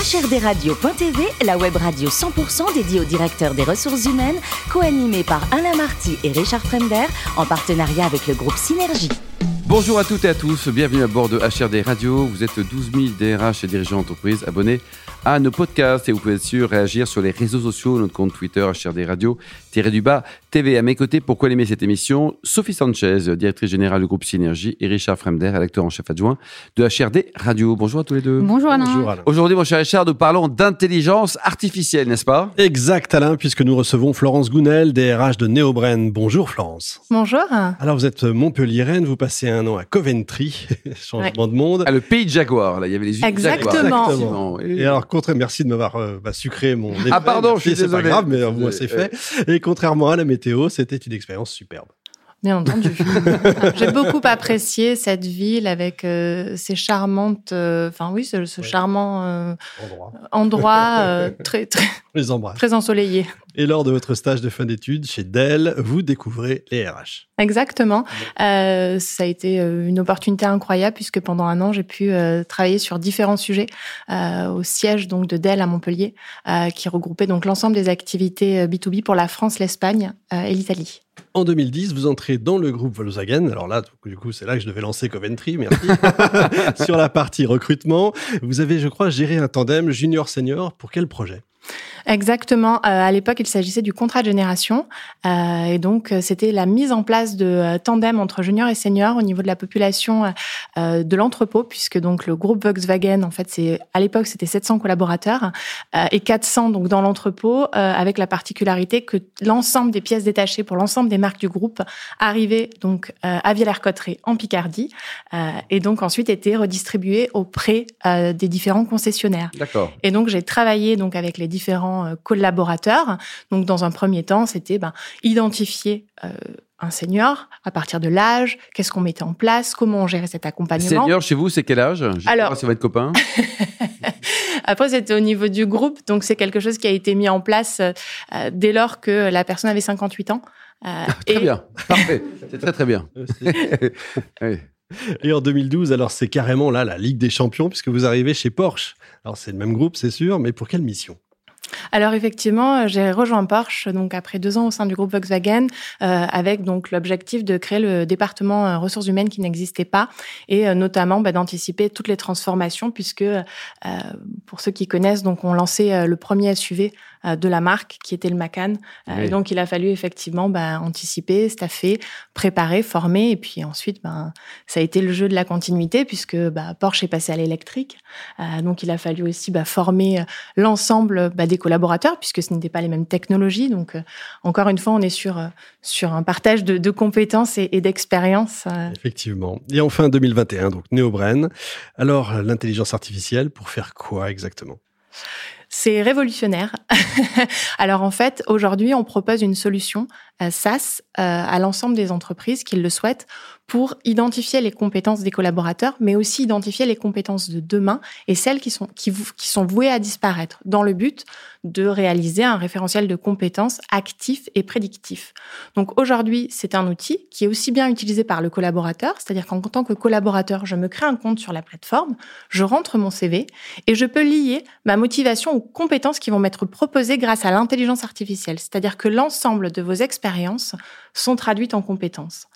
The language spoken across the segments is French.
HRDRadio.tv, la web radio 100% dédiée aux directeurs des ressources humaines, co-animée par Alain Marty et Richard Fremder, en partenariat avec le groupe Synergie. Bonjour à toutes et à tous, bienvenue à bord de HRD Radio. Vous êtes 12 000 DRH et dirigeants d'entreprise abonnés à nos podcasts et vous pouvez sûr réagir sur les réseaux sociaux, notre compte Twitter HRD Radio, tiré du bas TV. À mes côtés, pour co-animer cette émission, Sophie Sanchez, directrice générale du groupe Synergie, et Richard Fremder, rédacteur en chef adjoint de HRD Radio. Bonjour à tous les deux. Bonjour Alain. Bonjour Alain. Aujourd'hui, mon cher Richard, nous parlons d'intelligence artificielle, n'est-ce pas? Exact Alain, puisque nous recevons Florence Gounel, DRH de Neobren. Bonjour Florence. Bonjour. Alors vous êtes Montpellier-Rennes, vous passez un an à Coventry, changement de monde. À le pays de Jaguar, là, il y avait les Exactement. Exactement. Et alors, contre, merci de m'avoir euh, bah, sucré mon effet. Ah pardon, je suis C'est pas désolé. grave, mais euh, moi c'est fait. Et contrairement à la météo, c'était une expérience superbe. Bien entendu. J'ai beaucoup apprécié cette ville avec euh, ses charmantes, euh, enfin oui, ce, ce Ouais. charmant euh, Endroit. endroit euh, très, très, les très ensoleillé. Et lors de votre stage de fin d'études chez Dell, vous découvrez les RH. Exactement. Euh, ça a été euh, une opportunité incroyable puisque pendant un an, j'ai pu euh, travailler sur différents sujets euh, au siège donc de Dell à Montpellier, qui regroupait donc l'ensemble des activités euh, B2B pour la France, l'Espagne et l'Italie. En 2010, vous entrez dans le groupe Volkswagen. Alors là, du coup, c'est là que je devais lancer Coventry, merci. Sur la partie recrutement, vous avez, je crois, géré un tandem junior-senior. Pour quel projet? Exactement. Euh, à l'époque, il s'agissait du contrat de génération. Euh, et donc, euh, c'était la mise en place de tandem entre juniors et seniors au niveau de la population euh, de l'entrepôt, puisque donc le groupe Volkswagen, en fait, c'est à l'époque, c'était 700 collaborateurs euh, et 400 donc dans l'entrepôt, euh, avec la particularité que l'ensemble des pièces détachées pour l'ensemble des marques du groupe arrivaient donc euh, à Villers-Cotterêts en Picardie euh, et donc ensuite étaient redistribuées auprès euh, des différents concessionnaires. D'accord. Et donc j'ai travaillé donc avec les différents euh, collaborateurs. Donc dans un premier temps, c'était ben, identifier euh, un senior à partir de l'âge, qu'est-ce qu'on mettait en place, comment on gérait cet accompagnement. Senior chez vous, c'est quel âge? Alors- c'est votre copain. Après, c'était au niveau du groupe, donc c'est quelque chose qui a été mis en place euh, euh, dès lors que la personne avait 58 ans. Euh, Très et- bien, parfait. C'est très très bien. Oui. Et en 2012, alors c'est carrément là la Ligue des Champions, puisque vous arrivez chez Porsche. Alors c'est le même groupe, c'est sûr, mais pour quelle mission? Alors effectivement, euh, j'ai rejoint Porsche donc après deux ans au sein du groupe Volkswagen euh, avec donc l'objectif de créer le département euh, ressources humaines qui n'existait pas et euh, notamment bah, d'anticiper toutes les transformations puisque euh, pour ceux qui connaissent donc on lançait euh, le premier SUV de la marque qui était le Macan Oui. et donc il a fallu effectivement bah, anticiper, staffer, préparer, former et puis ensuite ben ça a été le jeu de la continuité puisque bah, Porsche est passé à l'électrique Euh, donc il a fallu aussi bah, former l'ensemble bah, des collaborateurs, puisque ce n'étaient pas les mêmes technologies. Donc, euh, encore une fois, on est sur, euh, sur un partage de, de compétences et, et d'expériences. euh. Effectivement. Et enfin 2021, donc Neobren. Alors l'intelligence artificielle, pour faire quoi exactement? C'est révolutionnaire. Alors, en fait, aujourd'hui, on propose une solution Euh, à l'ensemble des entreprises qui le souhaitent pour identifier les compétences des collaborateurs, mais aussi identifier les compétences de demain et celles qui sont, qui, sont vouées à disparaître, dans le but de réaliser un référentiel de compétences actif et prédictif. Donc aujourd'hui, c'est un outil qui est aussi bien utilisé par le collaborateur, c'est-à-dire qu'en tant que collaborateur, je me crée un compte sur la plateforme, je rentre mon CV et je peux lier ma motivation aux compétences qui vont m'être proposées grâce à l'intelligence artificielle, c'est-à-dire que l'ensemble de vos expériences sont traduites en compétences.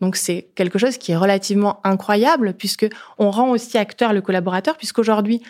Donc c'est quelque chose qui est relativement incroyable puisque on rend aussi acteur le collaborateur puisqu'aujourd'hui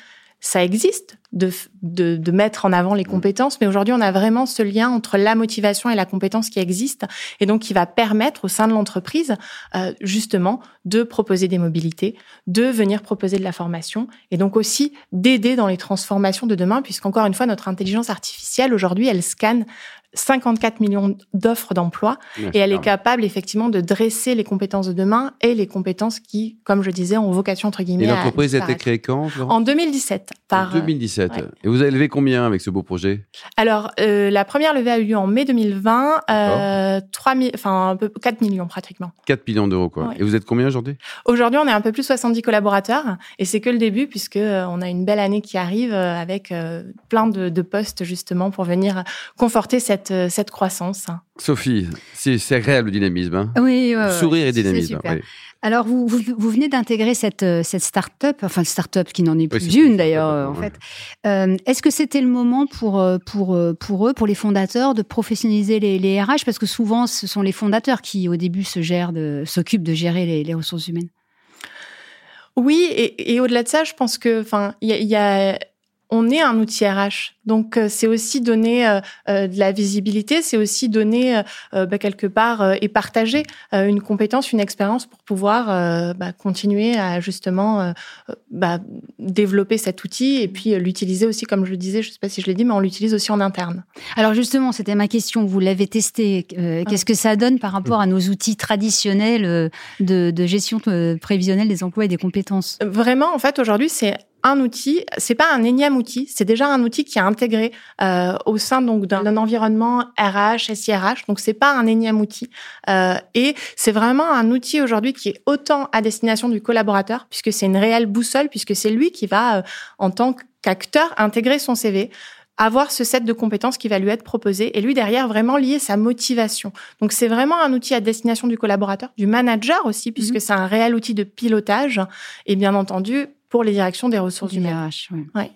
ça existe de, de, de mettre en avant les compétences, mais aujourd'hui on a vraiment ce lien entre la motivation et la compétence qui existe et donc qui va permettre au sein de l'entreprise euh, justement de proposer des mobilités, de venir proposer de la formation et donc aussi d'aider dans les transformations de demain puisqu'encore une fois notre intelligence artificielle aujourd'hui elle scanne 54 millions d'offres d'emploi et elle est capable effectivement de dresser les compétences de demain et les compétences qui, comme je disais, ont vocation entre guillemets Et l'entreprise a été créée quand en 2017 par. En 2017. ouais. Et vous avez levé combien avec ce beau projet? Alors euh, la première levée a eu lieu en mai 2020, euh, 3 mi- enfin un peu 4 millions pratiquement. 4 millions d'euros, quoi. Ouais. Et vous êtes combien aujourd'hui? Aujourd'hui, on est un peu plus de 70 collaborateurs et c'est que le début puisque euh, on a une belle année qui arrive euh, avec plein de, de postes justement pour venir conforter cette cette, cette croissance. Sophie, c'est agréable le dynamisme. Hein oui, sourire et dynamisme. Oui. Alors, vous, vous, vous venez d'intégrer cette, euh, cette start-up, enfin, start-up qui n'en est plus une d'ailleurs, en fait. Euh, Est-ce que c'était le moment pour, euh, pour, euh, pour eux, pour les fondateurs, de professionnaliser les, les RH Parce que souvent, ce sont les fondateurs qui, au début, s'occupent de, de gérer les, les, ressources humaines. Oui, et, et au-delà de ça, je pense que, enfin, il y, y a, on est un outil RH. Donc euh, c'est aussi donner euh, euh, de la visibilité, c'est aussi donner bah, quelque part et partager une compétence, une expérience pour pouvoir bah, continuer à justement bah, développer cet outil et puis l'utiliser aussi, comme je le disais, je ne sais pas si je l'ai dit, mais on l'utilise aussi en interne. Alors justement, c'était ma question. Vous l'avez testé. Qu'est-ce que ça donne par rapport à nos outils traditionnels de, de gestion prévisionnelle des emplois et des compétences? Vraiment, en fait, aujourd'hui, c'est un outil, c'est pas un énième outil, c'est déjà un outil qui est intégré euh, au sein donc d'un environnement RH, SIRH. Donc c'est pas un énième outil euh, et c'est vraiment un outil aujourd'hui qui est autant à destination du collaborateur puisque c'est une réelle boussole puisque c'est lui qui va euh, en tant qu'acteur intégrer son CV avoir ce set de compétences qui va lui être proposé et lui derrière vraiment lier sa motivation. Donc c'est vraiment un outil à destination du collaborateur, du manager aussi puisque mmh c'est un réel outil de pilotage et bien entendu pour les directions des ressources humaines. ouais.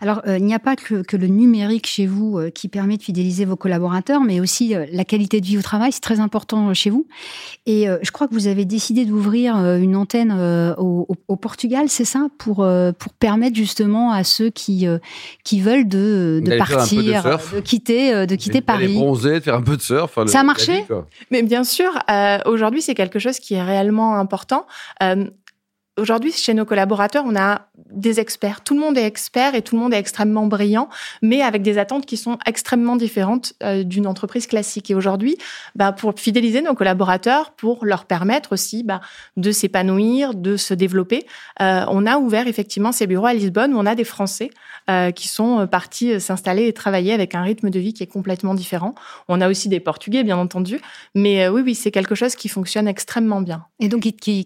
Alors, euh, il n'y a pas que, que, le numérique chez vous euh, qui permet de fidéliser vos collaborateurs, mais aussi euh, la qualité de vie au travail, c'est très important chez vous. Et je crois que vous avez décidé d'ouvrir une antenne au, au, Portugal, c'est ça, pour pour permettre justement à ceux qui qui veulent de, de partir, de, de, quitter de quitter Paris, bronzer, de faire un peu de surf. ça a marché? Mais bien sûr, aujourd'hui, c'est quelque chose qui est réellement important. Aujourd'hui, chez nos collaborateurs, on a des experts. Tout le monde est expert et tout le monde est extrêmement brillant, mais avec des attentes qui sont extrêmement différentes euh, d'une entreprise classique. Et aujourd'hui, bah, pour fidéliser nos collaborateurs, pour leur permettre aussi bah, de s'épanouir, de se développer, euh, on a ouvert effectivement ces bureaux à Lisbonne où on a des Français euh, qui sont partis s'installer et travailler avec un rythme de vie qui est complètement différent. On a aussi des Portugais, bien entendu, mais oui, oui, c'est quelque chose qui fonctionne extrêmement bien. Et donc qui,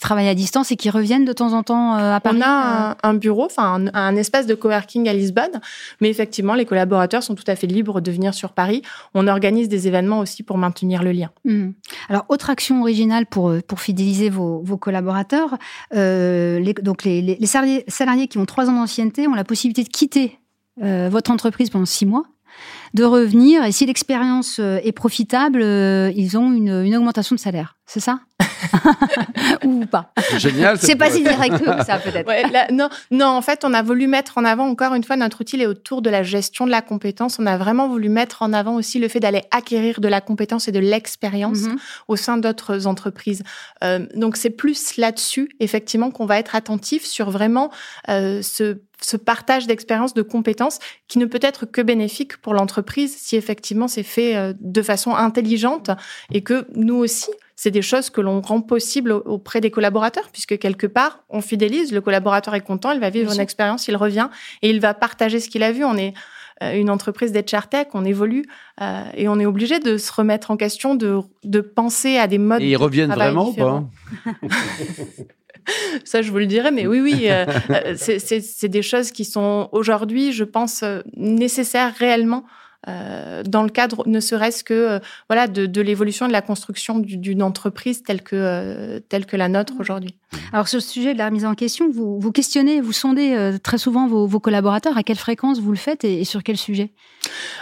travaillent à distance et qui reviennent de temps en temps euh, à Paris On a un, bureau, enfin un, espace de coworking à Lisbonne, mais effectivement, les collaborateurs sont tout à fait libres de venir sur Paris. On organise des événements aussi pour maintenir le lien. Mmh. Alors, autre action originale pour, euh, pour fidéliser vos, vos collaborateurs, euh, les, donc les, les, salariés, salariés, qui ont trois ans d'ancienneté ont la possibilité de quitter euh, votre entreprise pendant six mois de revenir et si l'expérience est profitable, ils ont une, une augmentation de salaire. C'est ça? ou pas. Génial. C'est pas si direct que ça, peut-être. non, non, en fait, on a voulu mettre en avant encore une fois notre outil est autour de la gestion de la compétence. On a vraiment voulu mettre en avant aussi le fait d'aller acquérir de la compétence et de l'expérience mhm. au sein d'autres entreprises. Euh, donc, c'est plus là-dessus, effectivement, qu'on va être attentif sur vraiment euh, ce ce partage d'expérience, de compétences qui ne peut être que bénéfique pour l'entreprise si effectivement c'est fait euh, de façon intelligente et que nous aussi, c'est des choses que l'on rend possible auprès des collaborateurs, puisque quelque part, on fidélise, le collaborateur est content, il va vivre une expérience, il revient et il va partager ce qu'il a vu. On est euh, une entreprise d'HR Tech, on évolue euh, et on est obligé de se remettre en question, de, de penser à des modes. Et ils reviennent vraiment ou pas Ça, je vous le dirai, mais oui, oui, euh, c'est des choses qui sont aujourd'hui, je pense, nécessaires réellement euh, dans le cadre ne serait-ce que euh, voilà de, de l'évolution de la construction d'une entreprise telle que euh, telle que la nôtre aujourd'hui. Alors sur ce sujet de la remise en question, vous, vous questionnez, vous sondez très souvent vos, vos, collaborateurs. À quelle fréquence vous le faites et, sur quel sujet?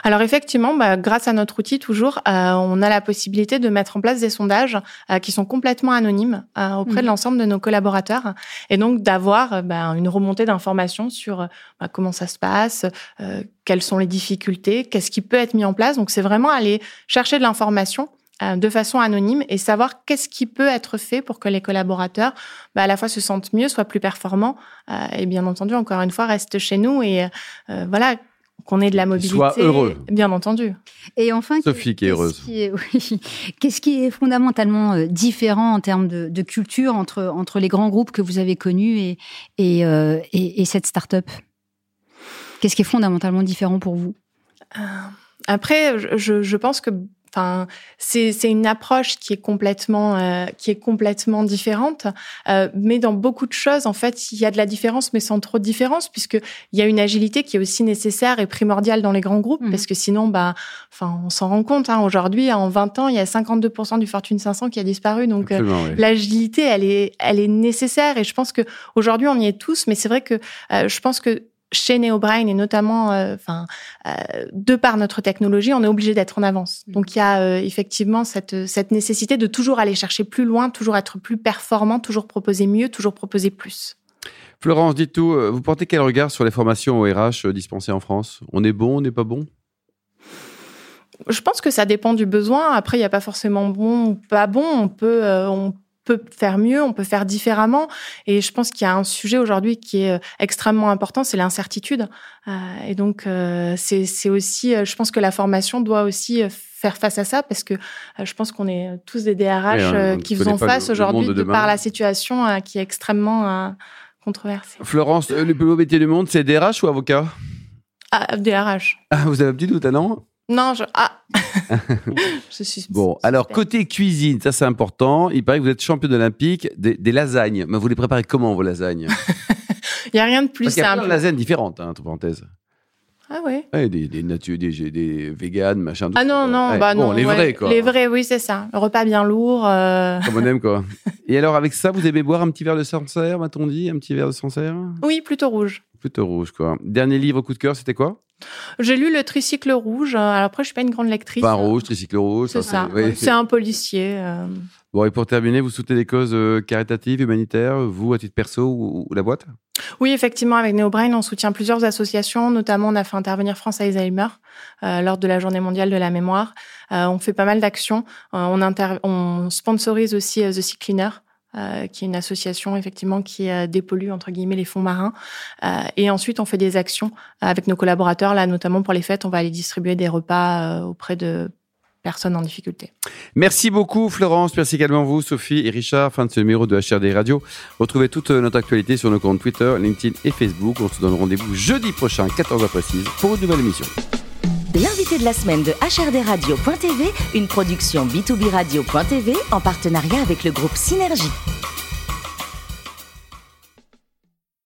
Alors effectivement, bah, grâce à notre outil toujours, on a la possibilité de mettre en place des sondages qui sont complètement anonymes auprès de mmh. l'ensemble de nos collaborateurs et donc d'avoir bah, une remontée d'informations sur bah, comment ça se passe, quelles sont les difficultés, qu'est-ce qui peut être mis en place. Donc c'est vraiment aller chercher de l'information euh, de façon anonyme et savoir qu'est-ce qui peut être fait pour que les collaborateurs bah, à la fois se sentent mieux, soient plus performants euh, et bien entendu encore une fois restent chez nous et euh, voilà qu'on ait de la mobilité. Soit heureux. Bien entendu. Et enfin, Sophie qui est heureuse. Qu'est-ce qui, est fondamentalement différent en termes de, culture entre, entre les grands groupes que vous avez connus et, et, et, et cette start-up? Qu'est-ce qui est fondamentalement différent pour vous? Euh, Après, je, je, pense que Enfin, c'est c'est une approche qui est complètement euh, qui est complètement différente. Euh, mais dans beaucoup de choses, en fait, il y a de la différence, mais sans trop de différence, puisque il y a une agilité qui est aussi nécessaire et primordiale dans les grands groupes, Mhm. parce que sinon, bah, enfin, on s'en rend compte. Hein, Aujourd'hui, en 20 ans, il y a 52% du Fortune 500 qui a disparu. Donc, euh, oui. l'agilité, elle est, elle est nécessaire. Et je pense que aujourd'hui, on y est tous. Mais c'est vrai que euh, je pense que chez NeoBrain et notamment, euh, enfin, euh, de par notre technologie, on est obligé d'être en avance. Donc il y a euh, effectivement cette cette nécessité de toujours aller chercher plus loin, toujours être plus performant, toujours proposer mieux, toujours proposer plus. Florence, dites tout. euh, Vous portez quel regard sur les formations au RH dispensées en France? On est bon, on n'est pas bon? Je pense que ça dépend du besoin. Après, il n'y a pas forcément bon ou pas bon. On peut, euh, on peut faire mieux, on peut faire différemment. Et je pense qu'il y a un sujet aujourd'hui qui est euh, extrêmement important, c'est l'incertitude. Euh, et donc, euh, c'est aussi, je pense que la formation doit aussi faire face à ça parce que je pense qu'on est tous des DRH on- on qui le- face aujourd'hui de de par la situation qui est extrêmement controversée. Florence, le plus beau métier du monde, c'est DRH ou avocat? Ah, DRH. ah, Vous avez un petit doute, ah non? Non, je. Ah Je suis. Bon, alors côté cuisine, ça c'est important. Il paraît que vous êtes championne olympique des, des lasagnes. Mais vous les préparez comment vos lasagnes? Il n'y a rien de plus Parce qu'il y a plein simple. de lasagnes différentes, hein, entre parenthèses. Ah oui. Ouais, des, des nature, des, des véganes, machin. Ah ça, non, non, Ouais, bah bon, non. les ouais. vrais, quoi. Les vrais, oui, c'est ça. Le repas bien lourd. euh, Comme on aime, quoi. Et alors, avec ça, vous aimez boire un petit verre de Sancerre, m'a-t-on dit Un petit verre de Sancerre? Oui, plutôt rouge. Plutôt rouge, quoi. Dernier livre coup de cœur, c'était quoi? J'ai lu le tricycle rouge. euh, Alors après, je suis pas une grande lectrice. Pain rouge, tricycle rouge. C'est ça. oui. C'est un policier. euh. Bon, et pour terminer, vous soutenez des causes euh, caritatives, humanitaires, vous, à titre perso ou, ou la boîte? Oui, effectivement, avec NeoBrain, on soutient plusieurs associations. Notamment, on a fait intervenir France Alzheimer euh, lors de la Journée mondiale de la mémoire. Euh, on fait pas mal d'actions. Euh, on, on sponsorise aussi euh, The Sea Cleaner. euh, qui est une association effectivement qui euh, dépollue entre guillemets les fonds marins Euh, et ensuite on fait des actions avec nos collaborateurs là notamment pour les fêtes on va aller distribuer des repas euh, auprès de personnes en difficulté Merci beaucoup, Florence. Merci également vous, Sophie et Richard. Fin de ce numéro de HRD Radio. Retrouvez toute notre actualité sur nos comptes Twitter, LinkedIn et Facebook. On se donne rendez-vous jeudi prochain, 14h précise, pour une nouvelle émission. L'invité de la semaine de HRDRadio.tv, une production B2B Radio.tv en partenariat avec le groupe Synergie.